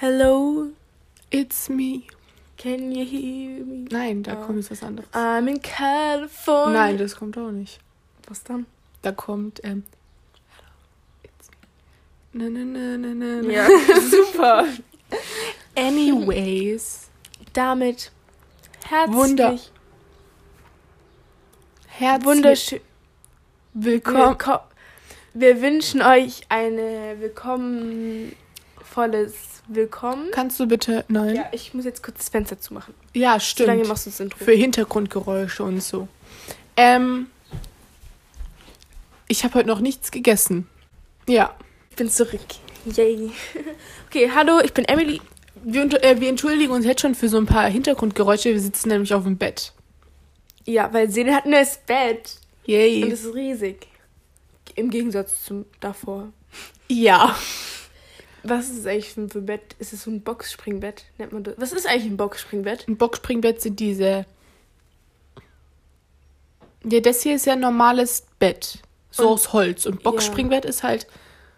Hello, It's me. can you hear me? Nein, da Ah. kommt jetzt was anderes. I'm in California. Nein, das kommt auch nicht. Was dann? Da kommt, ähm. It's me. Na, na, na, na, na. Ja, super. Anyways. Damit herzlich, Wunder- Herzlich wunderschön. willkommen. Willko wir wünschen euch eine willkommenvolles Willkommen. Kannst du bitte. Nein. Ja, ich muss jetzt kurz das Fenster zumachen. Ja, So lange stimmt. machst du das Intro. Für Hintergrundgeräusche und so. Ähm. Ich habe heute noch nichts gegessen. Ja. Ich bin zurück. Yay. Okay, hallo, ich bin Emily. Wir, äh, wir entschuldigen uns jetzt schon für so ein paar Hintergrundgeräusche. Wir sitzen nämlich auf dem Bett. Ja, weil Sene hat ein neues Bett. Und Yay. es ist riesig. Im Gegensatz zum davor. Ja. Was ist eigentlich für ein Bett? Ist es so ein Boxspringbett? Nennt man das? Was ist eigentlich ein Boxspringbett? Ein Boxspringbett sind diese. Ja, das hier ist ja ein normales Bett. So Und- aus Holz. Und Boxspringbett ist halt.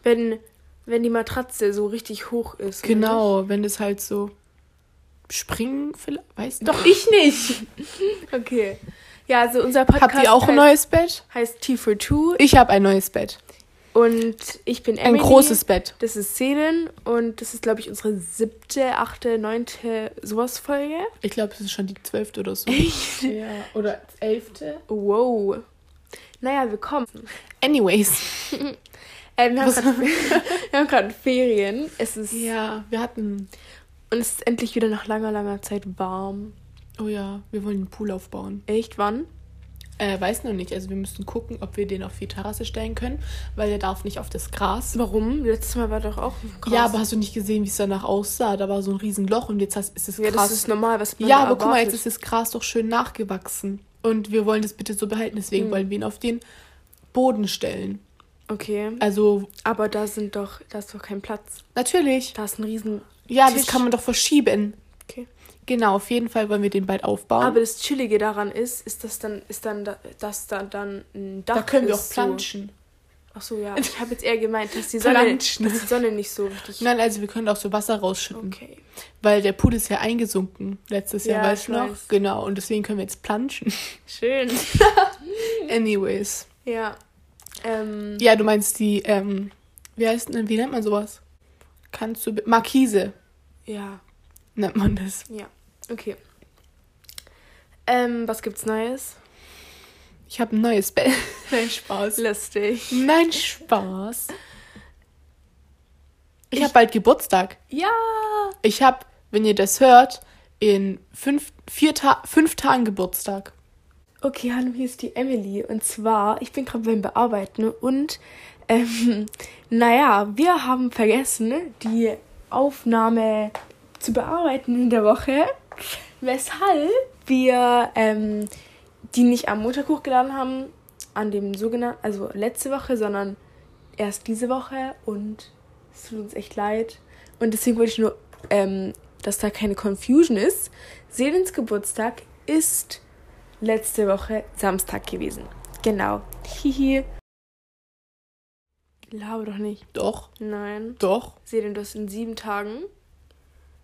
Wenn, wenn die Matratze so richtig hoch ist. Genau, wenn das halt so. Springen, vielleicht? Weiß Doch, ich nicht. Okay. Ja, also unser Podcast Habt ihr auch ein neues Bett? heißt T for Two. Ich habe ein neues Bett. Und ich bin Ein Emily. großes Bett. Das ist Selen und das ist, glaube ich, unsere siebte, achte, neunte sowas Folge. Ich glaube, es ist schon die zwölfte oder so. Echt? Ja, oder elfte. Wow. Naja, willkommen. Anyways. Äh, wir haben gerade Ferien. Es ist Ja, wir hatten. und es ist endlich wieder nach langer, langer Zeit warm. Oh ja, wir wollen einen Pool aufbauen. Echt? Wann? Äh, weiß noch nicht. Also wir müssen gucken, ob wir den auf die Terrasse stellen können, weil der darf nicht auf das Gras. Warum? Letztes Mal war doch auch krass. Ja, aber hast du nicht gesehen, wie es danach aussah? Da war so ein Riesenloch und jetzt hast, ist das Ja, Gras. das ist normal. Was man ja, aber guck mal, jetzt erwartet? ist das Gras doch schön nachgewachsen. Und wir wollen das bitte so behalten, deswegen Hm. wollen wir ihn auf den Boden stellen. Okay. Also, Aber da sind doch, da ist doch kein Platz. natürlich. Da ist ein riesen. Ja, Tisch. das kann man doch verschieben. Genau, auf jeden Fall wollen wir den bald aufbauen. Aber das Chillige daran ist, ist das dann, ist dann, da- dass da dann ein Dach da können wir auch planschen. So. Ach so, ja. Ich habe jetzt eher gemeint, dass die Sonne, dass die Sonne nicht so richtig. Nein, also wir können auch so Wasser rausschütten. Okay. Weil der Pool ist ja eingesunken letztes Jahr, Ja, weißt du noch? weiß. Genau, und deswegen können wir jetzt planschen. Schön. Anyways. Ja. Ähm, Ja, du meinst die, ähm, wie heißt denn, wie nennt man sowas? Kannst du, Markise ja. nennt man das. Ja. Okay. Ähm, was gibt's Neues? Ich habe ein neues Bett. Nein, Spaß. Lustig. Nein, Spaß. Ich, Ich- habe bald Geburtstag. Ja. Ich habe, wenn ihr das hört, in fünf, vier Ta fünf Tagen Geburtstag. Okay, hallo, hier ist die Emily. Und zwar, ich bin gerade beim Bearbeiten und, ähm, naja, wir haben vergessen, die Aufnahme zu bearbeiten in der Woche, weshalb wir ähm, die nicht am Montag hochgeladen haben, an dem sogenannten, also letzte Woche, sondern erst diese Woche und es tut uns echt leid. Und deswegen wollte ich nur, ähm, dass da keine Confusion ist. Selens Geburtstag ist letzte Woche Samstag gewesen. Genau. Hihi. Glaube doch nicht. Doch, Nein. doch, Selen, du hast in sieben Tagen.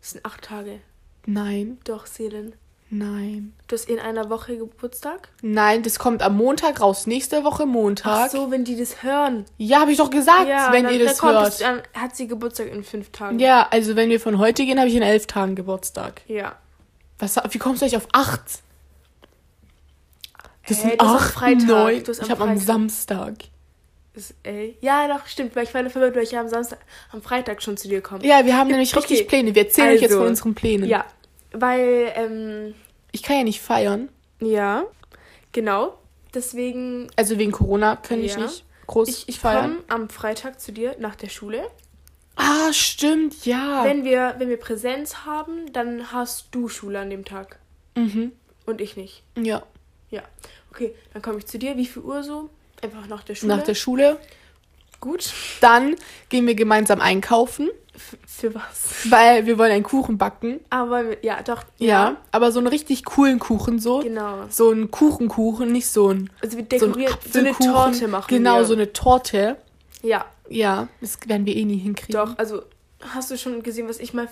Das sind acht Tage. Nein, Doch, Selen. nein. Du hast in einer Woche Geburtstag? Nein, das kommt am Montag raus. Nächste Woche Montag. Ach so, wenn die das hören. Ja, habe ich doch gesagt, wenn dann, ihr das hört. Es, dann hat sie Geburtstag in fünf Tagen. Ja, also wenn wir von heute gehen, habe ich in elf Tagen Geburtstag. Ja. Was, wie kommst du eigentlich auf acht? Das sind acht, Freitag, neun. Ich habe am. Samstag. Ist, ey. Ja, doch, stimmt. Weil ich war verwirrt, weil ich ja am Samstag, am Freitag schon zu dir komme. Ja, wir haben nämlich Okay. richtig Pläne. Wir erzählen euch jetzt Also, von unseren Plänen. Ja. Weil, ähm, Ich kann ja nicht feiern. ja. Genau. Deswegen Also wegen Corona kann ich Ja. nicht groß Ich, ich feiern. komme am Freitag zu dir nach der Schule. Ah, stimmt, ja. Wenn, wir, wenn wir Präsenz haben, dann hast du Schule an dem Tag. mhm. Und ich nicht. Ja. Ja. Okay, dann komme ich zu dir. Wie viel Uhr so? Einfach nach der Schule. Nach der Schule. Gut. Dann gehen wir gemeinsam einkaufen, für was? weil wir wollen einen Kuchen backen. Aber ja, doch. Ja. Aber so einen richtig coolen Kuchen so. Genau. So einen Kuchenkuchen, nicht so ein Also wir so, dekorieren so, eine Apfelkuchen. Torte machen Genau, wir. so eine Torte. Ja, Ja, das werden wir eh nie hinkriegen. doch. Also Hast du schon gesehen, was ich mal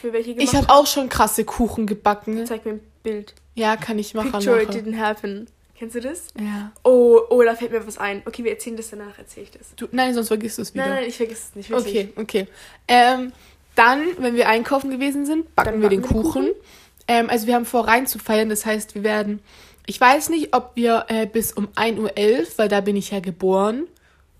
für welche gemacht Ich habe auch schon krasse Kuchen gebacken. Zeig mir ein Bild. Ja, kann ich machen. Picture it didn't happen. Kennst du das? Ja. Oh, oh, da fällt mir was ein. Okay, wir erzählen das danach, erzähle ich das. Du, nein, sonst vergisst du es wieder. Nein, nein, ich vergesse es nicht. Wirklich. Okay, okay. Ähm, dann, wenn wir einkaufen gewesen sind, backen Dann wir den backen wir den Kuchen. Ähm, also wir haben vor rein zu feiern, das heißt, wir werden, ich weiß nicht, ob wir äh, bis um 1.11 Uhr, weil da bin ich ja geboren,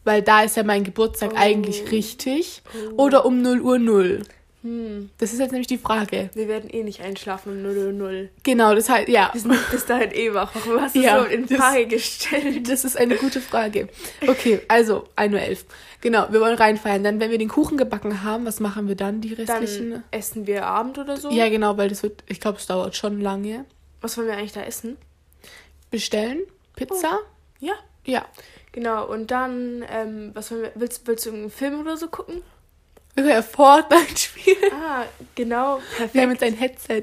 weil da ist ja mein Geburtstag Oh. eigentlich richtig, oder um 0 Uhr 0. Hm. Das ist jetzt nämlich die Frage. Wir werden eh nicht einschlafen um 0 Uhr 0. Genau, das heißt, ja. Wir sind bis dahin eh wach. Warum hast du Ja, so in das- Frage gestellt? Das ist eine gute Frage. Okay, also 1.11 Uhr. Genau, wir wollen reinfeiern. Dann, wenn wir den Kuchen gebacken haben, was machen wir dann, die restlichen? Dann essen wir Abend oder so. ja, genau, weil das wird, ich glaube, es dauert schon lange. Was wollen wir eigentlich da essen? Bestellen? Pizza? Ja. Ja. Genau, und dann, ähm, was wollen wir, willst, willst du einen Film oder so gucken? Wir können ja Fortnite spielen. Ah, genau, perfekt. Wir haben jetzt ein Headset.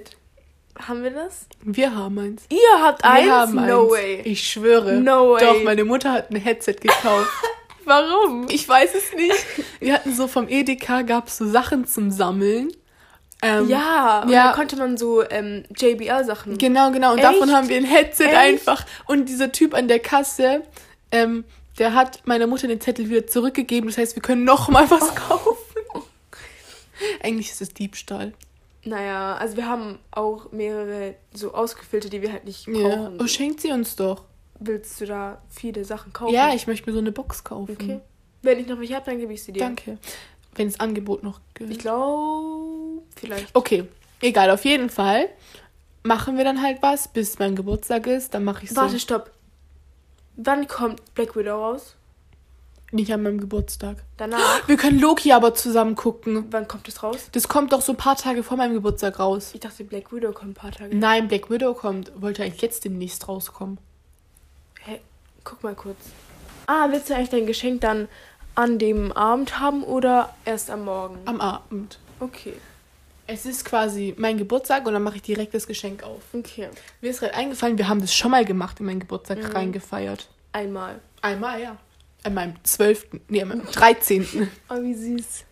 Haben wir das? Wir haben eins. Ihr habt Wir eins? haben no eins. way. Ich schwöre. No way. Doch, meine Mutter hat ein Headset gekauft. Warum? ich weiß es nicht. Wir hatten so vom Edeka, gab es so Sachen zum Sammeln. Ähm, Ja, und ja. da konnte man so ähm, JBL-Sachen. Genau, genau. Und Echt? davon haben wir ein Headset Echt? einfach. Und dieser Typ an der Kasse, ähm, der hat meiner Mutter den Zettel wieder zurückgegeben. Das heißt, wir können noch mal was kaufen. Eigentlich ist es Diebstahl. Naja, also wir haben auch mehrere so ausgefüllte, die wir halt nicht Ja. brauchen. Oh, schenkt sie uns doch. Willst du da viele Sachen kaufen? Ja, ich möchte mir so eine Box kaufen. Okay. Wenn ich noch welche habe, dann gebe ich sie dir. Danke. Wenn das Angebot noch gilt. Ich glaube, vielleicht. Okay, egal, auf jeden Fall machen wir dann halt was, bis mein Geburtstag ist. Dann mache ich so. Warte, stopp. Wann kommt Black Widow raus? Nicht an meinem Geburtstag. Danach? Wir können Loki aber zusammen gucken. Wann kommt es raus? Das kommt doch so ein paar Tage vor meinem Geburtstag raus. Ich dachte, Black Widow kommt ein paar Tage. Nein, Black Widow kommt, wollte eigentlich jetzt demnächst rauskommen. Hä? Guck mal kurz. Ah, willst du eigentlich dein Geschenk dann an dem Abend haben oder erst am Morgen? Am Abend. Okay. Es ist quasi mein Geburtstag und dann mache ich direkt das Geschenk auf. Okay. Mir ist gerade eingefallen, wir haben das schon mal gemacht in meinen Geburtstag Mhm. reingefeiert. Einmal. Einmal, ja. An meinem 12., nee, an meinem 13. Oh, wie süß.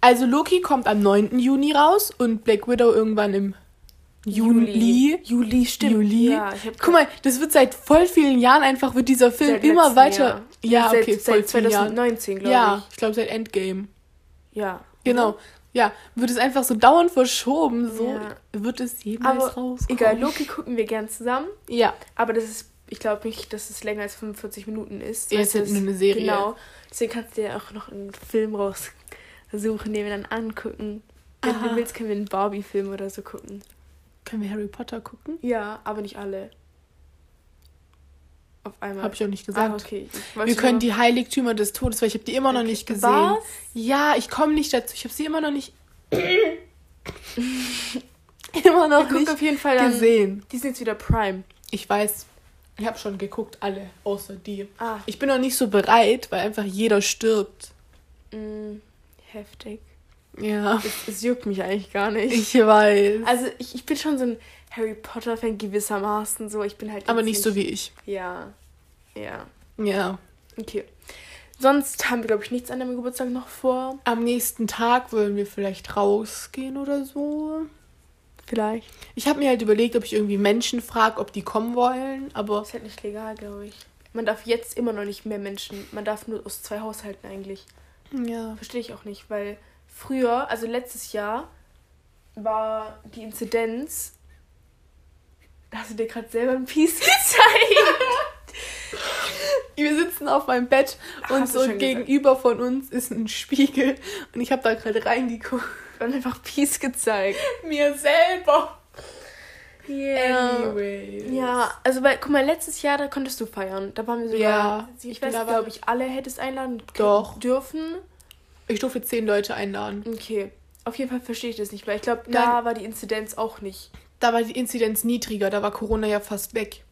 Also Loki kommt am 9. Juni raus und Black Widow irgendwann im Juli. Juli, stimmt. Juli. Ja, ich Guck mal, das wird seit voll vielen Jahren einfach, wird dieser Film Seit immer weiter. Jahr. Ja, seit, okay, voll seit vielen Jahren. 2019, glaube Ja, ich glaube seit Endgame. ich. Ja. Genau. Ja, wird es einfach so dauernd verschoben, so Ja. wird es jemals Aber rauskommen. egal, Loki gucken wir gern zusammen. Ja, Aber das ist, ich glaube nicht, dass es länger als 45 Minuten ist. Ja, es ist nur eine Serie. Genau. Deswegen kannst du dir auch noch einen Film raussuchen, den wir dann angucken. Wenn Aha. du willst, können wir einen Barbie-Film oder so gucken. können wir Harry Potter gucken? Ja, aber nicht alle. Auf einmal. Habe ich auch nicht gesagt. Ah, okay. Ich Wir können die Heiligtümer des Todes, weil ich habe die immer noch nicht gesehen. Was? Ja, ich komme nicht dazu. Ich habe sie immer noch nicht. immer noch gucken nicht auf jeden Fall dann. gesehen. Die sind jetzt wieder Prime. Ich weiß, ich habe schon geguckt, alle, außer die. Ah, Ich bin noch nicht so bereit, weil einfach jeder stirbt. mh, heftig. Ja, Es, es juckt mich eigentlich gar nicht. ich weiß. also ich, ich bin schon so ein Harry Potter-Fan gewissermaßen so. Ich bin halt. Aber jetzt nicht so wie ich. Ja. Ja. Ja. Okay. Sonst haben wir, glaube ich, nichts an deinem Geburtstag noch vor. Am nächsten Tag wollen wir vielleicht rausgehen oder so. Vielleicht. Ich habe mir halt überlegt, ob ich irgendwie Menschen frage, ob die kommen wollen, aber Ist halt nicht legal, glaube ich. Man darf jetzt immer noch nicht mehr Menschen. Man darf nur aus zwei Haushalten eigentlich. ja. Verstehe ich auch nicht, weil früher, also letztes Jahr, war die Inzidenz. Da hast du dir gerade selber ein Piece gezeigt. Wir sitzen auf meinem Bett und Hast du so gegenüber von uns ist ein Spiegel und ich habe da gerade reingeguckt. Und einfach Peace gezeigt. Mir selber. Ja. Anyway. Ja, also weil, guck mal, letztes Jahr, da konntest du feiern. Da waren wir sogar, Ja, ich, weiß nicht, glaube ich, alle hättest einladen Doch. dürfen. Ich durfte zehn Leute einladen. Okay. Auf jeden Fall verstehe ich das nicht, weil ich glaube, da war die Inzidenz auch nicht. Da war die Inzidenz niedriger, da war Corona ja fast weg.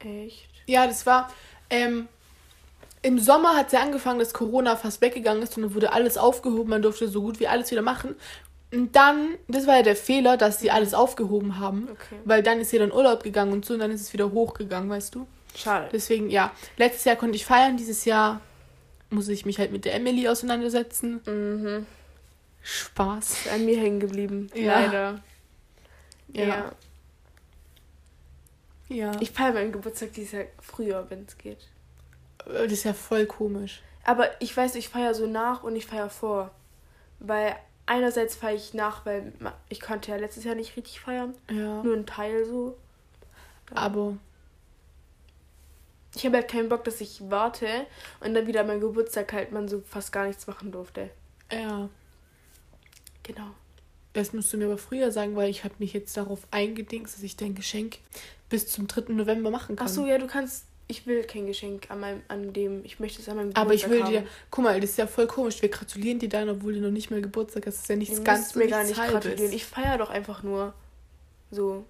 Echt? Ja, das war. Ähm, Im Sommer hat es ja angefangen, dass Corona fast weggegangen ist und dann wurde alles aufgehoben. Man durfte so gut wie alles wieder machen. Und dann, das war ja der Fehler, dass sie alles aufgehoben haben. Okay. Weil dann ist jeder in Urlaub gegangen und so und dann ist es wieder hochgegangen, weißt du? Schade. Deswegen, ja. Letztes Jahr konnte ich feiern, dieses Jahr muss ich mich halt mit der Emily auseinandersetzen. Mhm. Spaß. An mir hängen geblieben. Ja. Leider. Ja. Ja. Ja. Ich feiere meinen Geburtstag dieses Jahr früher, wenn es geht. das ist ja voll komisch. Aber ich weiß, ich feiere so nach und ich feiere vor. Weil einerseits feiere ich nach, weil ich konnte ja letztes Jahr nicht richtig feiern. Ja. Nur ein Teil so. Aber Ich habe halt keinen Bock, dass ich warte und dann wieder mein Geburtstag halt man so fast gar nichts machen durfte. ja. Genau. Das musst du mir aber früher sagen, weil ich habe mich jetzt darauf eingedingst, dass ich dein Geschenk bis zum 3. November machen kann. Ach so, ja, du kannst. Ich will kein Geschenk an meinem, an dem. Ich möchte es an meinem Aber ich Geburtstag will haben. dir, guck mal, das ist ja voll komisch. Wir gratulieren dir dann, obwohl du noch nicht mal Geburtstag hast. Das ist ja nichts Du ganz mir gar nicht gratulieren. Ich feiere doch einfach nur. So.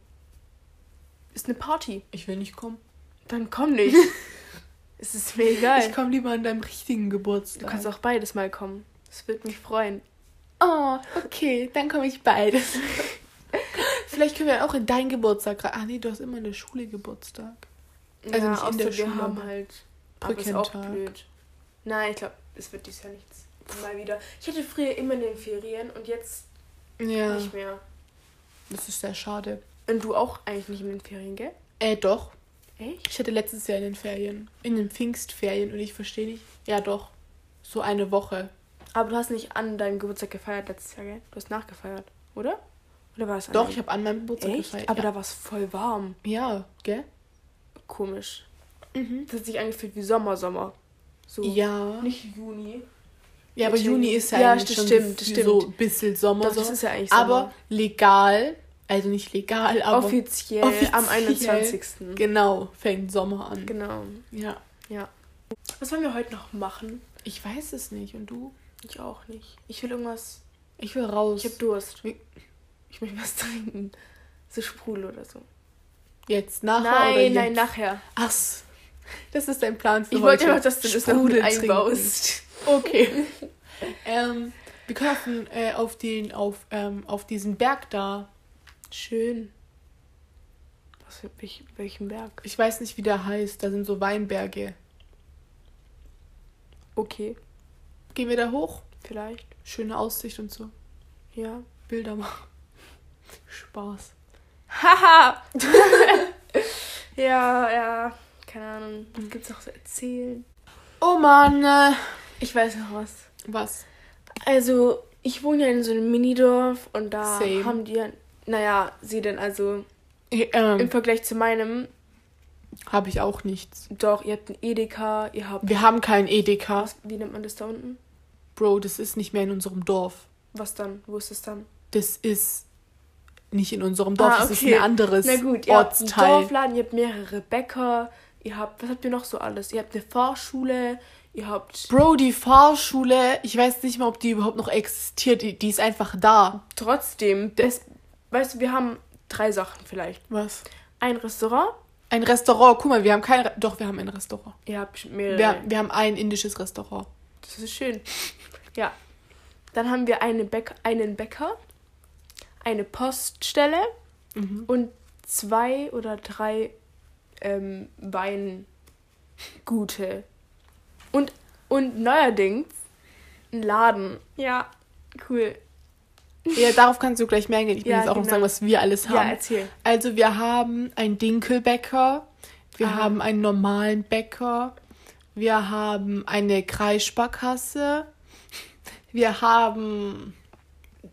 Ist eine Party. Ich will nicht kommen. Dann komm nicht. es ist mir egal. Ich komme lieber an deinem richtigen Geburtstag. Du kannst auch beides mal kommen. Das würde mich freuen. Oh, okay, dann komme ich beides. Vielleicht können wir auch in deinen Geburtstag. Ah nee, du hast immer in der Schule Geburtstag. Also ja, nicht in der außer wir Schule, haben halt. Aber ist auch Brückentag. blöd. Nein, ich glaube, es wird dieses Jahr nichts. Mal wieder. Ich hatte früher immer in den Ferien und jetzt Ja, nicht mehr. das ist sehr schade. Und du auch eigentlich nicht in den Ferien, gell? Äh, doch. Echt? Ich hatte letztes Jahr in den Ferien, in den Pfingstferien und ich verstehe nicht. Ja, doch. So eine Woche. Aber du hast nicht an deinem Geburtstag gefeiert letztes Jahr, gell? Du hast nachgefeiert, oder? Oder war es an Doch, ich habe an meinem Geburtstag Echt? gefeiert. Aber ja. da war es voll warm. ja, gell? Komisch. Mhm. Das hat sich angefühlt wie Sommer, Sommer. So. Ja. Nicht Juni. Ja, aber Juni ist ja, Ja, eigentlich das schon stimmt, das so stimmt. ein bisschen Sommer. Doch, so. das ist ja eigentlich Sommer. aber legal, also nicht legal, aber offiziell, offiziell. am 21. genau, fängt Sommer an. Genau. Ja. Ja. Was wollen wir heute noch machen? Ich weiß es nicht. Und du? Ich auch nicht. Ich will irgendwas. Ich will raus. Ich habe Durst. Ich möchte was trinken. So Sprudel oder so. Jetzt nachher oder nein, jetzt? nein, nachher. Ach, das ist dein Plan für Ich heute. wollte einfach, dass du das noch mit einbaust. Okay. ähm, wir können äh, auf den, auf, ähm, auf diesen Berg da. Schön. Was welch, welchen Berg? Ich weiß nicht, wie der heißt. Da sind so Weinberge. Okay, Gehen wir da hoch? vielleicht. Schöne Aussicht und so. Ja. Bilder machen. Spaß. Haha! ja, ja. Keine Ahnung. Was gibt's noch zu erzählen? Oh Mann. Äh, Ich weiß noch was. was? Also, ich wohne ja in so einem Minidorf und da Same. haben die ja. Naja, sie denn also Äh, im Ähm, Vergleich zu meinem, Habe ich auch nichts. doch, ihr habt ein Edeka, ihr habt. Wir haben keinen Edeka. Was, wie nennt man das da unten? Bro, das ist nicht mehr in unserem Dorf. Was dann? Wo ist es dann? Das ist nicht in unserem Dorf. Ah, Das ist okay. ein anderes Na gut, ihr habt einen Ortsteil. Dorfladen, ihr habt mehrere Bäcker, ihr habt, was habt ihr noch so alles? Ihr habt eine Fahrschule, ihr habt Bro, die Fahrschule, ich weiß nicht mal, ob die überhaupt noch existiert. Die, die ist einfach da. trotzdem, das, weißt du, wir haben drei Sachen vielleicht. Was? Ein Restaurant, Ein Restaurant. Guck mal, wir haben kein. Doch, wir haben ein Restaurant. ihr habt mehrere. Wir, wir haben ein indisches Restaurant. Das ist schön. Ja. Dann haben wir eine Bäck einen Bäcker, eine Poststelle Mhm. und zwei oder drei ähm, Weingute. Und, und neuerdings ein Laden. Ja, cool. Ja, darauf kannst du gleich mehr eingehen. Ich will Ja, jetzt auch noch genau. sagen, was wir alles Ja, haben. erzähl. also, wir haben einen Dinkelbäcker. Wir Ah. haben einen normalen Bäcker. Wir haben eine Kreissparkasse. Wir haben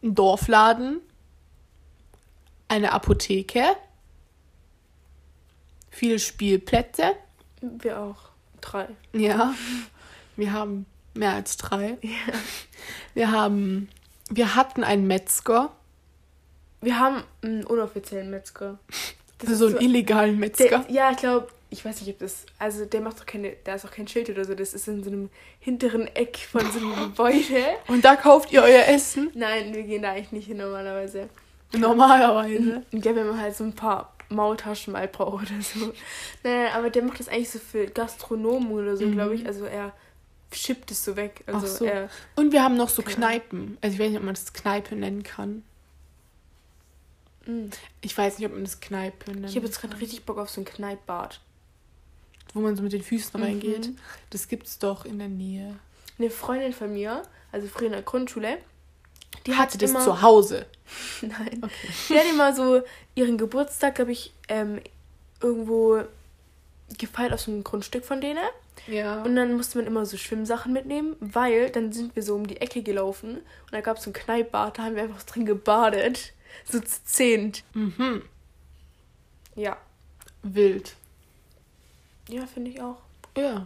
einen Dorfladen. Eine Apotheke. Viele Spielplätze. Wir auch. Drei. Ja, wir haben mehr als drei. Wir haben, wir hatten einen Metzger, Wir haben einen unoffiziellen Metzger. Das so ist einen illegalen Metzger. Der, ja, ich glaube, ich weiß nicht, ob das. Also, der macht doch keine. Da ist auch kein Schild oder so. Das ist in so einem hinteren Eck von so einem Gebäude. Und da kauft ihr euer Essen? Nein, wir gehen da eigentlich nicht hin normalerweise. Normalerweise. Und ja, wenn man halt so ein paar Maultaschen mal braucht oder so. Nein, aber der macht das eigentlich so für Gastronomen oder so, Mhm. glaube ich. Also er schippt es so weg. Also Ach so. er. Und wir haben noch so Kneipen. Also ich weiß nicht, ob man das Kneipe nennen kann. Mm. Ich weiß nicht, ob man das Kneipe nennt. Ich habe jetzt gerade richtig Bock auf so ein Kneippbad. Wo man so mit den Füßen Mhm. reingeht. Das gibt's doch in der Nähe. Eine Freundin von mir, also früher in der Grundschule, Die Hatte das immer- zu Hause. Nein. Die hat immer so ihren Geburtstag, glaube ich, ähm, irgendwo gefeiert auf so einem Grundstück von denen. Ja. Und dann musste man immer so Schwimmsachen mitnehmen, weil dann sind wir so um die Ecke gelaufen und da gab es so ein Kneippbad, da haben wir einfach drin gebadet. So zu zehnt. mhm. Ja. Wild. Ja, finde ich auch. Ja.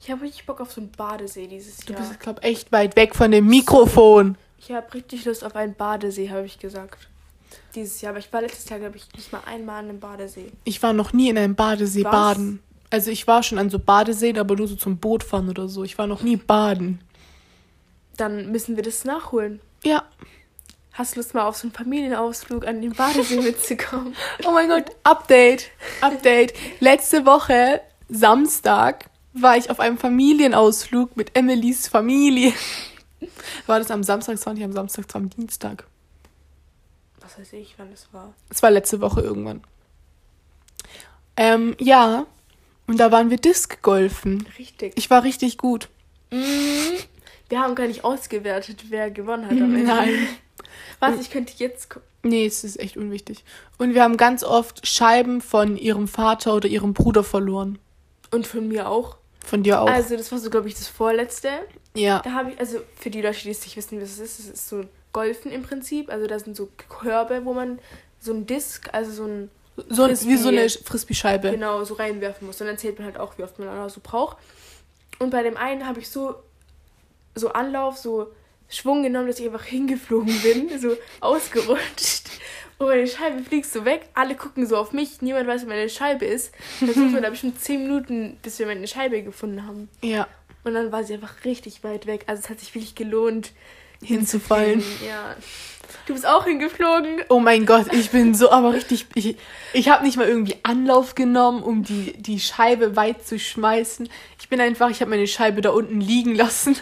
Ich habe richtig Bock auf so einen Badesee dieses Du Jahr. bist, glaube echt weit weg von dem Mikrofon. Ich habe richtig Lust auf einen Badesee, habe ich gesagt. Dieses Jahr. Aber ich war letztes Jahr, glaube ich, nicht mal einmal an einem Badesee. Ich war noch nie in einem Badesee Was? baden. Also ich war schon an so Badeseen, aber nur so zum Boot fahren oder so. Ich war noch nie baden. Dann müssen wir das nachholen. Ja. Hast du Lust mal auf so einen Familienausflug an den Badesee mitzukommen? Oh mein Gott, Update. Update. Letzte Woche, Samstag, war ich auf einem Familienausflug mit Emilys Familie. War das am Samstag? Es war nicht am Samstag, war am Dienstag. Was weiß ich, wann es war. Es war letzte Woche irgendwann. Ähm, ja. Und da waren wir Disc-Golfen. Richtig. Ich war richtig gut. Mhm. Wir haben gar nicht ausgewertet, wer gewonnen hat am Ende. Nein. Was, ich könnte jetzt gucken. Nee, es ist echt unwichtig. Und wir haben ganz oft Scheiben von ihrem Vater oder ihrem Bruder verloren. Und von mir auch. Von dir auch. Also, das war so, glaube ich, das vorletzte. ja. Da habe ich, also für die Leute, die es nicht wissen, was es ist, es ist so Golfen im Prinzip. Also, da sind so Körbe, wo man so ein Disc, also so ein, So ein, wie so eine Frisbee-Scheibe. genau, so reinwerfen muss. Und dann zählt man halt auch, wie oft man da so braucht. Und bei dem einen habe ich so, so Anlauf, so Schwung genommen, dass ich einfach hingeflogen bin, so ausgerutscht. Und meine Scheibe fliegt so weg. Alle gucken so auf mich. Niemand weiß, wo meine Scheibe ist. Dann suchen wir da bestimmt 10 Minuten, bis wir meine Scheibe gefunden haben. Ja. Und dann war sie einfach richtig weit weg. Also es hat sich wirklich gelohnt, Hinzufallen. Ja. Du bist auch hingeflogen. Oh mein Gott, ich bin so aber richtig. Ich, ich habe nicht mal irgendwie Anlauf genommen, um die, die Scheibe weit zu schmeißen. Ich bin einfach, ich habe meine Scheibe da unten liegen lassen.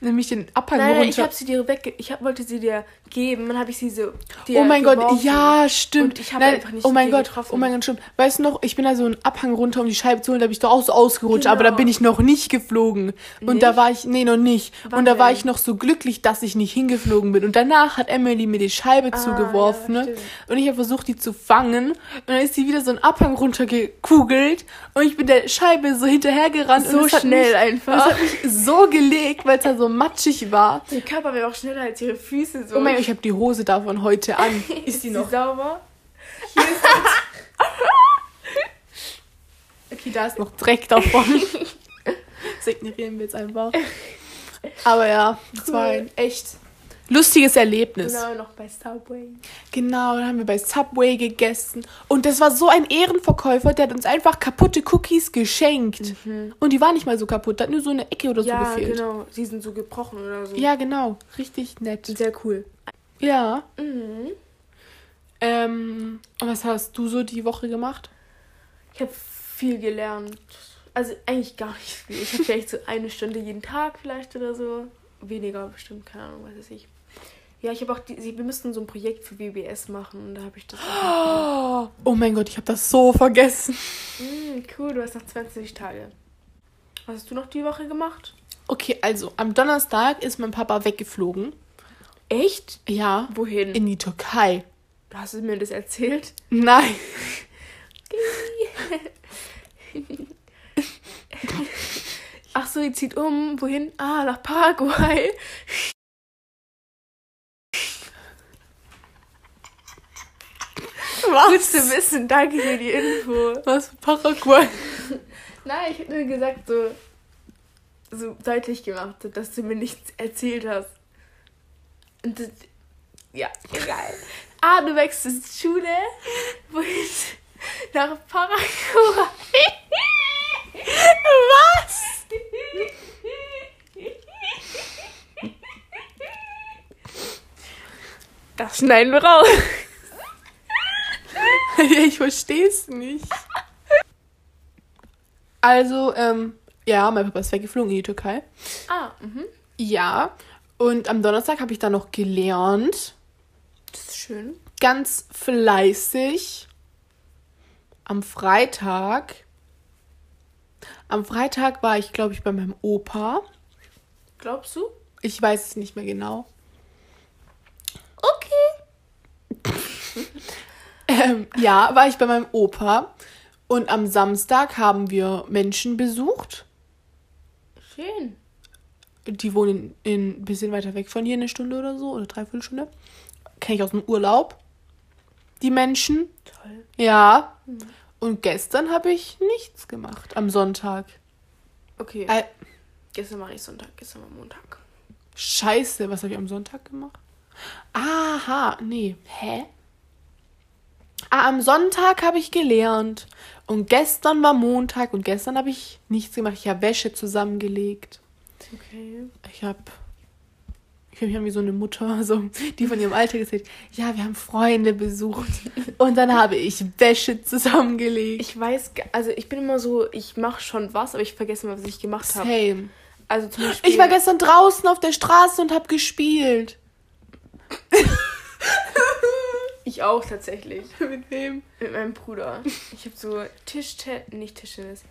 Nämlich den Abhang Nein, nein, ich habe sie dir weg. Ich hab, wollte sie dir geben. Dann habe ich sie so. Oh mein Gott, geworfen. ja, stimmt. Und ich hab Nein, einfach nicht oh mein Gott, getroffen. oh mein Gott, stimmt. Weißt du noch, ich bin da so einen Abhang runter, um die Scheibe zu holen, da bin ich doch auch so ausgerutscht, aber da Genau. bin ich noch nicht geflogen. Und da Nicht? war ich, nee, noch nicht. Wann und da war ich noch so glücklich, dass ich nicht hingeflogen bin. Und danach hat Emily mir die Scheibe Ah, zugeworfen, ja, ne? Und ich habe versucht, die zu fangen. Und dann ist sie wieder so einen Abhang runtergekugelt. Und ich bin der Scheibe so hinterhergerannt. So und schnell mich, einfach. Es hat mich so gelegt, weil es da so matschig war. Ihr Körper wäre auch schneller als ihre Füße. So. Oh mein Gott, ich habe die Hose davon heute an. ist die noch sauber? Okay, da ist noch Dreck davon. das ignorieren wir jetzt einfach. Aber ja, das war ein echt lustiges Erlebnis. Genau, noch bei Subway. Genau, dann haben wir bei Subway gegessen. Und das war so ein Ehrenverkäufer, der hat uns einfach kaputte Cookies geschenkt. Und die waren nicht mal so kaputt, da hat nur so eine Ecke oder so Mhm. ja, gefehlt. genau. Sie sind so gebrochen oder so. Ja, genau. Richtig nett. Sehr cool. Ja. Mhm. Ähm, und was hast du so die Woche gemacht? Ich habe viel gelernt. Also eigentlich gar nicht viel. Ich habe vielleicht so eine Stunde jeden Tag vielleicht oder so. Weniger bestimmt, keine Ahnung, was weiß ich. Ja, ich habe auch, die, wir müssten so ein Projekt für WBS machen und da habe ich das auch Oh mein Gott, ich habe das so vergessen. mm, Cool, du hast noch 20 Tage. Was hast du noch die Woche gemacht? Okay, also am Donnerstag ist mein Papa weggeflogen. Echt? Ja. Wohin? In die Türkei. hast du mir das erzählt? Nein. Ach so, ihr zieht um. Wohin? Ah, nach Paraguay. Gut zu wissen, danke für die Info. Was für Paraguay? Nein, ich habe nur gesagt, so, so deutlich gemacht, dass du mir nichts erzählt hast. Und das, ja, egal. Ah, du wechselst Schule. Wohin? Nach Paraguay. Was? Das schneiden wir raus. ich verstehe es nicht. Also, ähm, ja, mein Papa ist weggeflogen in die Türkei. Ah, mhm. Ja. Und am Donnerstag habe ich dann noch gelernt. Das ist schön. Ganz fleißig. Am Freitag. Am Freitag war ich, glaube ich, bei meinem Opa. Glaubst du? Ich weiß es nicht mehr genau. Okay. Ähm, ja, war ich bei meinem Opa und am Samstag haben wir Menschen besucht. Schön. Die wohnen in, ein bisschen weiter weg von hier, eine Stunde oder so, oder dreiviertel Stunde. Kenne ich aus dem Urlaub. Die Menschen. Toll. Ja. Und gestern habe ich nichts gemacht. Am Sonntag. Okay. Äh, gestern mache ich Sonntag, gestern war Montag. scheiße, was habe ich am Sonntag gemacht? Aha, nee. Hä? Ah, am Sonntag habe ich gelernt. Und gestern war Montag und gestern habe ich nichts gemacht. Ich habe Wäsche zusammengelegt. Okay. Ich habe ich fühle mich an wie so eine Mutter, so, die von ihrem Alter erzählt, ja, wir haben Freunde besucht und dann habe ich Wäsche zusammengelegt. Ich weiß, also ich bin immer so, ich mache schon was, aber ich vergesse mal, was ich gemacht habe. Same. Also zum Beispiel. Ich war gestern draußen auf der Straße und habe gespielt. Ich auch tatsächlich. Mit wem? Mit meinem Bruder. Ich habe so Tischtennis, nicht Tischtennis,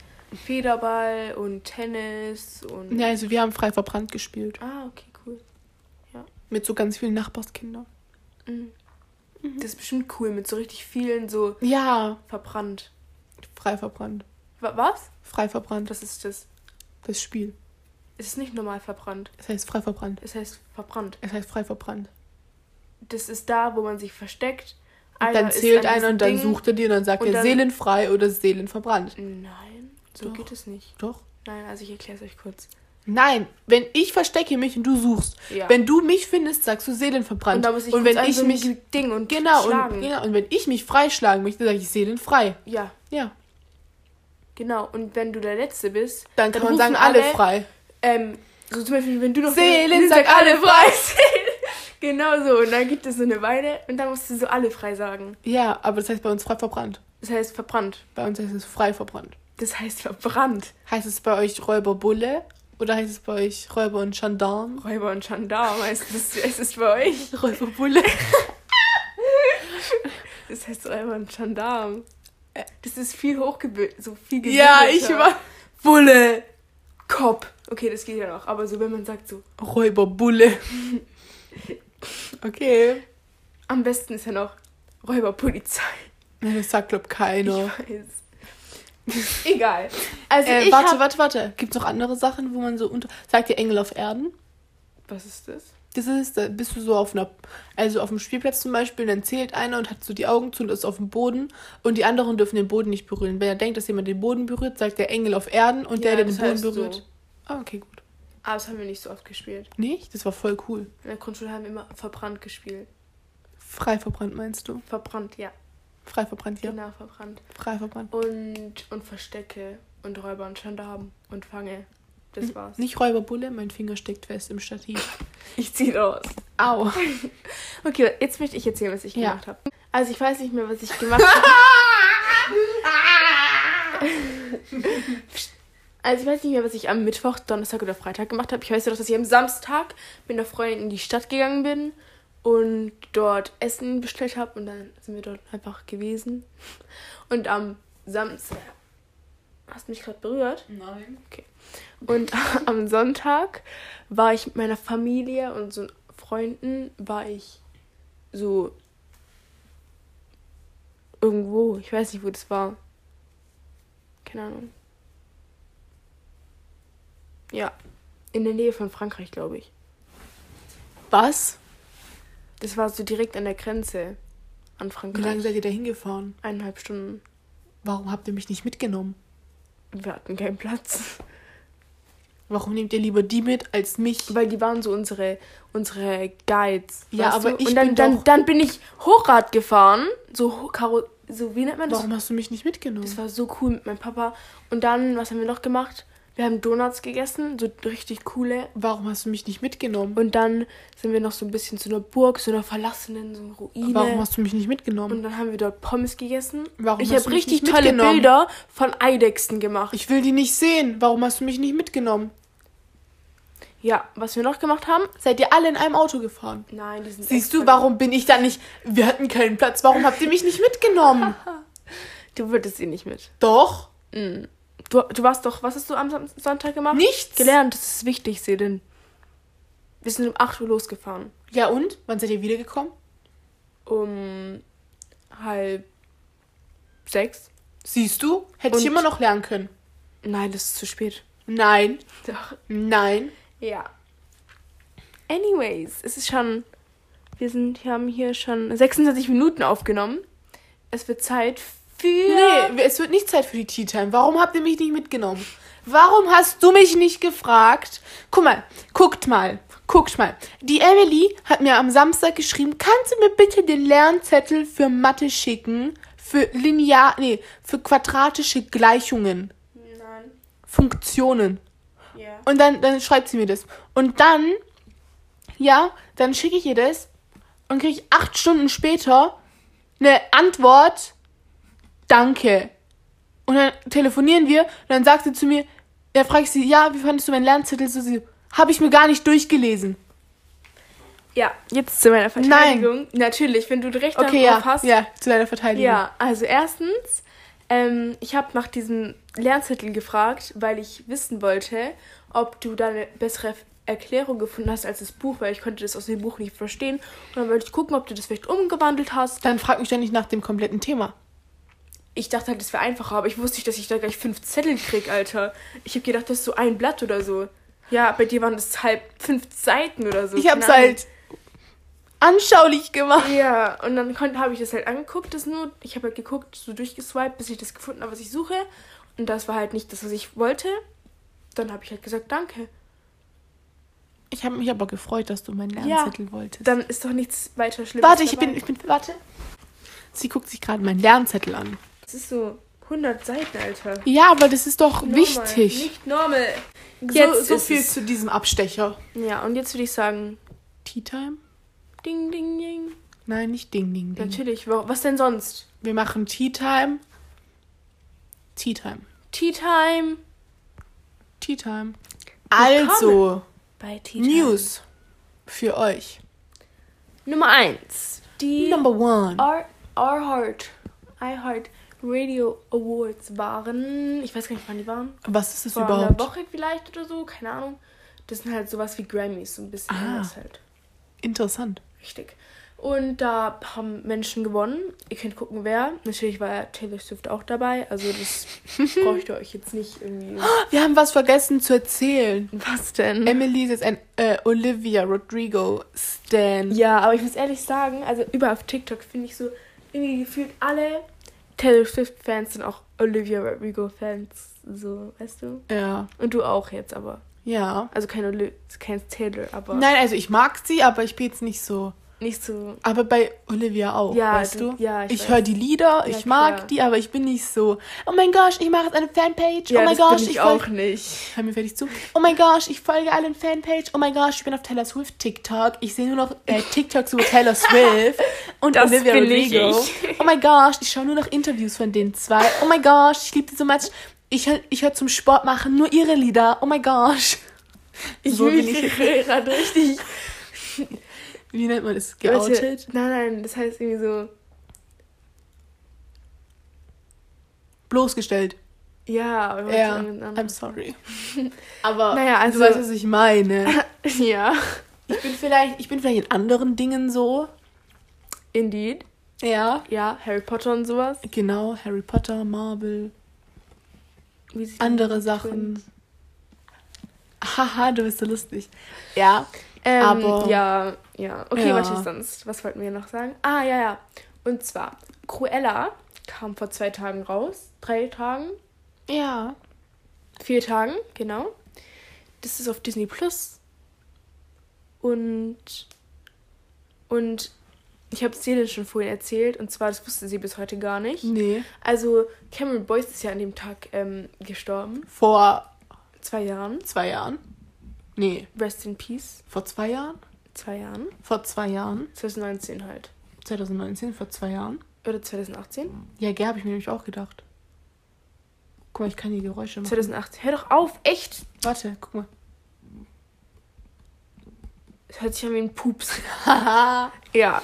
Federball und Tennis und. Ja, also wir haben frei verbrannt gespielt. Ah, okay, cool. Mit so ganz vielen Nachbarskindern. Mhm. Das ist bestimmt cool mit so richtig vielen so Ja, verbrannt. frei verbrannt. Wa- Was? Frei verbrannt, Was ist das? das Spiel. Es ist nicht normal verbrannt. Es heißt frei verbrannt. Es heißt verbrannt. Es heißt frei verbrannt. Das ist da, wo man sich versteckt. Einer dann zählt einer und dann Ding. sucht er dir und dann sagt und er dann- seelenfrei oder seelenverbrannt. Nein, so Doch. geht es nicht. Doch. Nein, also ich erkläre es euch kurz. Nein, wenn ich verstecke mich und du suchst. Ja. Wenn du mich findest, sagst du seelenverbrannt. und da muss ich und wenn ich so mich Ding und genau schlagen. und, genau und wenn ich mich freischlagen möchte, sage ich seelenfrei. Ja, Ja. genau. Und wenn du der Letzte bist, Dann kann man sagen alle frei. Ähm, so zum Beispiel, wenn du noch Seelen, dann sag alle frei. Genau so. Und dann gibt es so eine Weile und dann musst du so alle frei sagen. Ja, aber das heißt bei uns frei verbrannt. Das heißt verbrannt. Bei uns heißt es frei verbrannt. Das heißt verbrannt. Heißt es bei euch Räuberbulle oder heißt es bei euch Räuber und Gendarm? Räuber und Gendarm heißt das, heißt es bei euch. Räuberbulle. Das heißt Räuber und Gendarm. Äh, Das ist viel hochgebildet, so viel ja, ich war Bulle. Kopf. Okay, das geht ja noch. Aber so, wenn man sagt so, Räuberbulle. okay. am besten ist ja noch Räuberpolizei. Ja, Das sagt, glaub keiner. Ich weiß. Egal. Also Äh, ich warte, hab... warte, warte. Gibt es noch andere Sachen, wo man so unter. Sagt ihr Engel auf Erden? Was ist das? Das ist, da bist du so auf einer, also auf dem Spielplatz zum Beispiel, dann zählt einer und hat so die Augen zu und ist auf dem Boden und die anderen dürfen den Boden nicht berühren. Wenn er denkt, dass jemand den Boden berührt, sagt der Engel auf Erden und der, Ja, der den das Boden berührt. so. Ah, okay, gut. Aber das haben wir nicht so oft gespielt. Nicht? Das war voll cool. In der Grundschule haben wir immer verbrannt gespielt. Frei verbrannt meinst du? Verbrannt, ja. Frei verbrannt, ja. Genau, verbrannt. Frei verbrannt. Und, und Verstecke und Räuber und Gendarm und Fange. Das war's. Nicht Räuberbulle, mein Finger steckt fest im Stativ. Ich zieh raus. Au. Okay, jetzt möchte ich erzählen, was ich Ja. gemacht habe. Also ich weiß nicht mehr, was ich gemacht habe. Also ich weiß nicht mehr, was ich am Mittwoch, Donnerstag oder Freitag gemacht habe. Ich weiß nur, dass ich am Samstag mit einer Freundin in die Stadt gegangen bin und dort Essen bestellt habe und dann sind wir dort einfach gewesen. Und am Samstag... Hast du mich gerade berührt? Nein. Und am Sonntag war ich mit meiner Familie und so Freunden, war ich so irgendwo. Ich weiß nicht, wo das war. Keine Ahnung. Ja, in der Nähe von Frankreich, glaube ich. Was? Das war so direkt an der Grenze an Wie Frankreich. lange seid ihr da hingefahren? Eineinhalb Stunden. Warum habt ihr mich nicht mitgenommen? Wir hatten keinen Platz. Warum nehmt ihr lieber die mit als mich? Weil die waren so unsere, unsere Guides. Ja, aber du? ich Und dann, bin dann, doch- dann bin ich Hochrad gefahren. So, Karo so wie nennt man das? Warum hast du mich nicht mitgenommen? Das war so cool mit meinem Papa. Und dann, was haben wir noch gemacht? Wir haben Donuts gegessen, so richtig coole. Warum hast du mich nicht mitgenommen? Und dann sind wir noch so ein bisschen zu einer Burg, zu einer verlassenen, so einer Ruine. Warum hast du mich nicht und mitgenommen? dann haben wir dort Pommes gegessen. Warum ich hast habe du mich richtig tolle? Bilder von Eidechsen gemacht. Ich will die nicht sehen. Warum hast du mich nicht mitgenommen? ja, was wir noch gemacht haben? Seid ihr alle in einem Auto gefahren? Nein, die sind Siehst du, warum bin ich da nicht? Wir hatten keinen Platz. Warum habt ihr mich nicht mitgenommen? Du würdest sie nicht mit. Doch. Mm. Du, du warst doch, was hast du am Sonntag gemacht? Nichts. Gelernt, das ist wichtig, Selin. Wir sind um 8 Uhr losgefahren. Ja und? Wann seid ihr wiedergekommen? um halb sechs. Siehst du? Hätte ich Und- immer noch lernen können. Nein, das ist zu spät. Nein, Doch. nein. Ja. Anyways, es ist schon. Wir sind, wir haben hier schon 26 Minuten aufgenommen. Es wird Zeit für. Nee, es wird nicht Zeit für die Tea Time. Warum habt ihr mich nicht mitgenommen? Warum hast du mich nicht gefragt? Guck mal, guckt mal, guckt mal. Die Emily hat mir am Samstag geschrieben, kannst du mir bitte den Lernzettel für Mathe schicken? Für linear, nee, für quadratische Gleichungen, Nein. Funktionen. Ja. Und dann, dann schreibt sie mir das. Und dann, ja, dann schicke ich ihr das und kriege ich acht Stunden später eine Antwort, danke. Und dann telefonieren wir und dann sagt sie zu mir, ja, frage ich sie, ja, wie fandest du meinen Lernzettel? So, sie, habe ich mir gar nicht durchgelesen. Ja, jetzt zu meiner Verteidigung. Natürlich, wenn du Recht Okay, darauf ja, hast. ja, zu deiner Verteidigung. Ja, also erstens, ähm, ich habe nach diesem Lernzettel gefragt, weil ich wissen wollte, ob du da eine bessere Erklärung gefunden hast als das Buch, weil ich konnte das aus dem Buch nicht verstehen. Und dann wollte ich gucken, ob du das vielleicht umgewandelt hast. Dann frag mich doch nicht nach dem kompletten Thema. Ich dachte halt, das wäre einfacher, aber ich wusste nicht, dass ich da gleich fünf Zettel krieg, Alter. Ich habe gedacht, das ist so ein Blatt oder so. Ja, bei dir waren das halb fünf Seiten oder so. Ich hab's Ahnung. halt anschaulich gemacht. Ja, und dann habe ich das halt angeguckt, das nur. Ich habe halt geguckt, so durchgeswiped, bis ich das gefunden habe, was ich suche. Und das war halt nicht das, was ich wollte. Dann habe ich halt gesagt, danke. Ich habe mich aber gefreut, dass du meinen Ja. Lernzettel wolltest. Dann ist doch nichts weiter Schlimmes. Warte, ich dabei. bin, ich bin, warte. Sie guckt sich gerade meinen Lernzettel an. Das ist so 100 Seiten, Alter. Ja, aber das ist doch Normal. wichtig. Nicht normal. So, Jetzt so ist viel zu diesem Abstecher. Ja, und jetzt würde ich sagen, Tea Time? ding, ding, ding. Nein, nicht Ding, Ding, Ding. Natürlich, wa- was denn sonst? Wir machen Tea Time. Tea Time. Tea Time. Tea Time. Also, Bei Tea Time. News für euch. Nummer 1. Die Number one. Our, Our Heart, I Heart Radio Awards waren. Ich weiß gar nicht, wann die waren. Was ist das Vor einer überhaupt? Woche vielleicht oder so, keine Ahnung. Das sind halt sowas wie Grammys, so ein bisschen Ah. anders halt. Interessant. Richtig. Und da haben Menschen gewonnen. Ihr könnt gucken, wer. Natürlich war Taylor Swift auch dabei. Also das braucht ihr euch jetzt nicht irgendwie. Wir haben was vergessen zu erzählen. Was denn? Emily ist jetzt ein äh, Olivia Rodrigo Stan. Ja, aber ich muss ehrlich sagen, also überall auf TikTok finde ich so, irgendwie gefühlt alle Taylor Swift-Fans sind auch Olivia Rodrigo-Fans. So, weißt du? Ja. Und du auch jetzt aber. Ja. Also kein, Oli kein Taylor, aber Nein, also ich mag sie, aber ich bin jetzt nicht so. Nicht so. Aber bei Olivia auch, Ja, weißt du- ja, ich ich höre die Lieder, Ja, ich mag klar. die, aber ich bin nicht so. Oh mein Gott, ich mache jetzt eine Fanpage. Ja, oh mein Gott, ich, ich auch nicht. Hör mir fertig zu. Oh mein Gott, ich folge allen Fanpage. Oh mein Gott, ich bin auf Taylor Swift TikTok. Ich sehe nur noch äh, TikToks über Taylor Swift und Das Olivia Rodrigo. Oh mein Gott, ich schaue nur noch Interviews von den zwei. Oh mein Gott, ich liebe die so much. Ich, hör- ich höre zum Sport machen nur ihre Lieder. Oh mein Gott. Ich So mich ich. gerade richtig. Wie nennt man das? Geoutet? Nein, nein, das heißt irgendwie so. Bloßgestellt. Ja, aber Ja, I'm sorry. Aber Naja, also- du weißt, was ich meine. Ja. Ich bin vielleicht, ich bin vielleicht in anderen Dingen so. Indeed. Ja. Ja, Harry Potter und sowas. Genau, Harry Potter, Marvel, andere Sachen. Haha, du bist so lustig. Ja. Ähm, Aber- Ja, ja. Okay, Ja. was ist sonst? Was wollten wir noch sagen? Ah, ja, ja. Und zwar, Cruella kam vor zwei Tagen raus. Drei Tagen. Ja. Vier Tagen, genau. Das ist auf Disney Plus. Und. Und ich habe es dir schon vorhin erzählt. Und zwar, das wusste sie bis heute gar nicht. Nee. Also, Cameron Boyce ist ja an dem Tag ähm, gestorben. Vor Zwei Jahren. zwei Jahren. Nee. Rest in Peace. Vor zwei Jahren? Zwei Jahren. Vor zwei Jahren. 2019 halt. 2019, vor zwei Jahren. Oder 2018? Ja, gell, habe ich mir nämlich auch gedacht. Guck mal, ich kann die Geräusche machen. 2018. Hör doch auf, echt! Warte, guck mal. Es hört sich an wie ein Pups. Ja.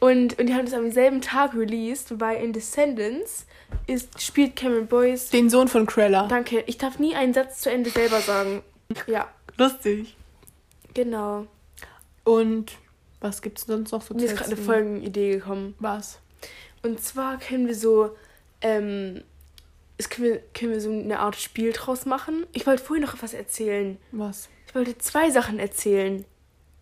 Und, und die haben das am selben Tag released, weil in Descendants ist, spielt Cameron Boyce. Den Sohn von Krella. Danke, ich darf nie einen Satz zu Ende selber sagen. Ja, Lustig. genau. Und Was gibt's sonst noch so Mir zu ist gerade eine? Folgenidee gekommen. Was? Und zwar können wir so, ähm, es können wir, können wir so eine Art Spiel draus machen. Ich wollte vorhin noch was erzählen. Was? Ich wollte zwei Sachen erzählen.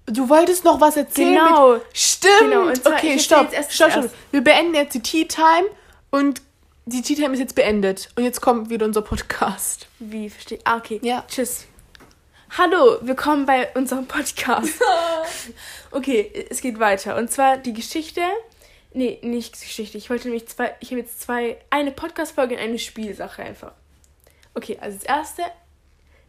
Du wolltest noch was erzählen? Genau. Mit... Stimmt. Genau, und zwar, okay, stopp. erst Stopp, stopp. zuerst. Wir beenden jetzt die Tea Time und die Tea Time ist jetzt beendet. Und jetzt kommt wieder unser Podcast. Wie verstehe Ah, okay. Ja. Tschüss. Hallo, willkommen bei unserem Podcast. okay, es geht weiter. Und zwar die Geschichte. Nee, nicht Geschichte. Ich wollte nämlich zwei. Ich habe jetzt zwei. Eine Podcast-Folge und eine Spielsache einfach. Okay, also das erste.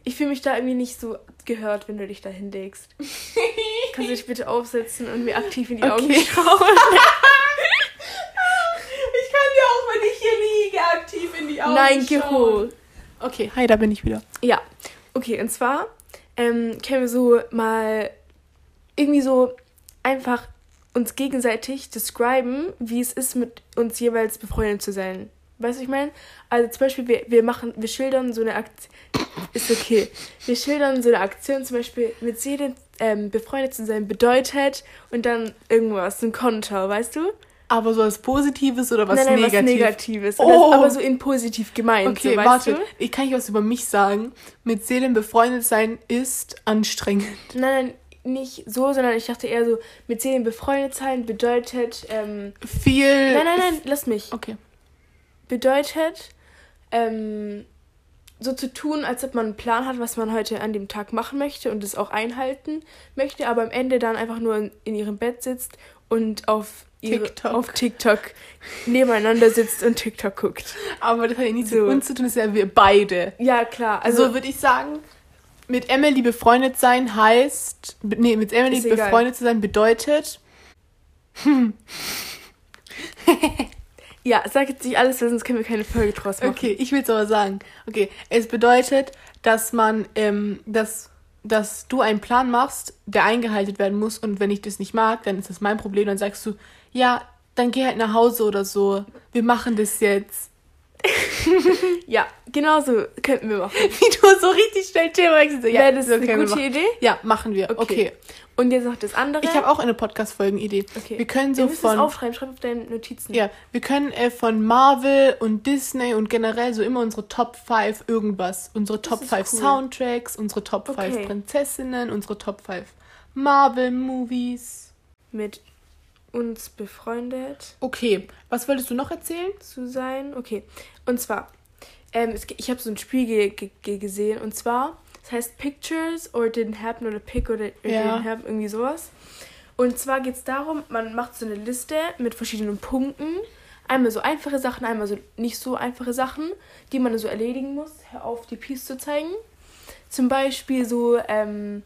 Ich fühle mich da irgendwie nicht so gehört, wenn du dich da hinlegst. Kannst du dich bitte aufsetzen und mir aktiv in die Augen Okay. schauen? Ich kann dir auch, wenn ich hier liege, aktiv in die Augen Nein, geh hoch. Okay, hi, da bin ich wieder. Ja, okay, und zwar ähm, können wir so mal irgendwie so einfach uns gegenseitig describen, wie es ist, mit uns jeweils befreundet zu sein. Weißt du, ich meine? Also zum Beispiel, wir, wir machen, wir schildern so eine Aktion. Ist okay. Wir schildern so eine Aktion, zum Beispiel mit Seelen ähm, befreundet zu sein bedeutet und dann irgendwas, ein Konter, weißt du? Aber so was Positives oder was nein, nein, Negatives? was Negatives. Oh. Oh. Das, aber so in positiv gemeint, Okay, so, warte. du? Ich kann ich was über mich sagen. Mit Seelen befreundet sein ist anstrengend. Nein, nein, nicht so, sondern ich dachte eher so, mit Seelen befreundet sein bedeutet, ähm, Viel. nein, nein, nein, lass mich. Okay. Bedeutet, ähm, so zu tun, als ob man einen Plan hat, was man heute an dem Tag machen möchte und es auch einhalten möchte, aber am Ende dann einfach nur in, in ihrem Bett sitzt und auf, ihre, TikTok. auf TikTok nebeneinander sitzt und TikTok guckt. Aber das hat ja nichts So. mit uns zu tun, das sind ja wir beide. Ja, klar. Also Also, würde ich sagen, mit Emily befreundet sein heißt. Nee, mit Emily Ist befreundet zu sein bedeutet. ja, sag jetzt nicht alles, sonst können wir keine Folge draus machen. Okay, ich will es aber sagen. Okay, es bedeutet, dass man, ähm, dass, dass du einen Plan machst, der eingehalten werden muss und wenn ich das nicht mag, dann ist das mein Problem. Dann sagst du, ja, dann geh halt nach Hause oder so. Wir machen das jetzt. Ja, genau so könnten wir machen. Wie du so richtig schnell Thema wechselst. Ja, Wäre das so eine wir gute. Idee? Ja, machen wir. Okay. Okay. Und jetzt noch das andere. Ich habe auch eine Podcast-Folgen-Idee. Okay. Wir können Wir so es von. aufschreiben, schreib auf deine Notizen. Ja, wir können äh, von Marvel und Disney und generell so immer unsere Top 5 irgendwas. Unsere Top ist 5 cool. Soundtracks, unsere Top 5 Okay. Prinzessinnen, unsere Top 5 Marvel-Movies. Mit uns befreundet Okay, was wolltest du noch erzählen? zu sein. Okay. Und zwar, ähm, es, ich habe so ein Spiel ge ge ge gesehen und zwar, das heißt Pictures or Didn't Happen oder Pick oder or Ja. Didn't Happen, irgendwie sowas. Und zwar geht es darum, man macht so eine Liste mit verschiedenen Punkten. Einmal so einfache Sachen, einmal so nicht so einfache Sachen, die man so erledigen muss. Hör auf, die Piece zu zeigen. Zum Beispiel so, ähm,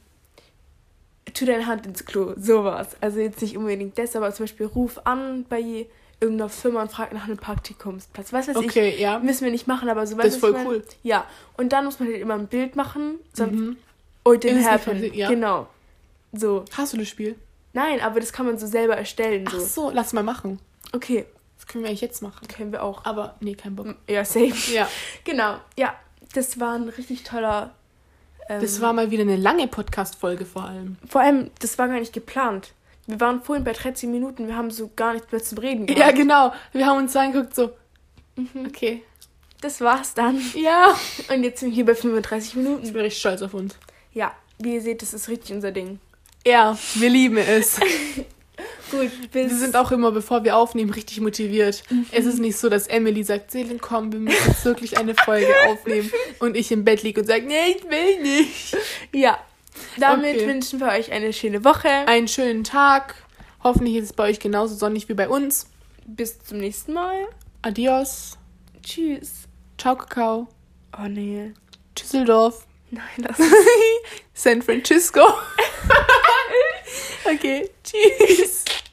tu deine Hand ins Klo, sowas. Also jetzt nicht unbedingt das, aber zum Beispiel ruf an bei irgendeiner Firma und frag nach einem Praktikumsplatz. Was weiß ich. Okay, ja. Müssen wir nicht machen, aber so Das ist voll was ich cool. Ja, und dann muss man halt immer ein Bild machen. Sonst, Mhm. it didn't nicht happen. passiert, ja. Genau. So. Hast du das Spiel? Nein, aber das kann man so selber erstellen. Ach So. so, lass mal machen. Okay, Das können wir eigentlich jetzt machen. können wir auch. Aber nee, kein Bock. Ja, same. Ja, Genau. Ja, das war ein richtig toller. Ähm, das war mal wieder eine lange Podcast-Folge vor allem. Vor allem, das war gar nicht geplant. Wir waren vorhin bei 13 Minuten, wir haben so gar nichts mehr zum Reden Ja, gemacht. genau. Wir haben uns angeguckt, so. Mhm. Okay. Das war's dann. Ja. Und jetzt sind wir hier bei 35 Ich Minuten. bin richtig stolz auf uns. Ja, wie ihr seht, das ist richtig unser Ding. Ja, wir lieben es. Gut, bis. Wir sind auch immer, bevor wir aufnehmen, richtig motiviert. Es ist nicht so, dass Emily sagt, Seelen, komm, wir müssen jetzt wirklich eine Folge aufnehmen. Und ich im Bett liege und sage, nee, ich will nicht. Ja. Damit Okay. wünschen wir euch eine schöne Woche. Einen schönen Tag. Hoffentlich ist es bei euch genauso sonnig wie bei uns. Bis zum nächsten Mal. Adios. Tschüss. Ciao, Kakao. Oh nee. Düsseldorf. Nein, das San Francisco. okay, tschüss.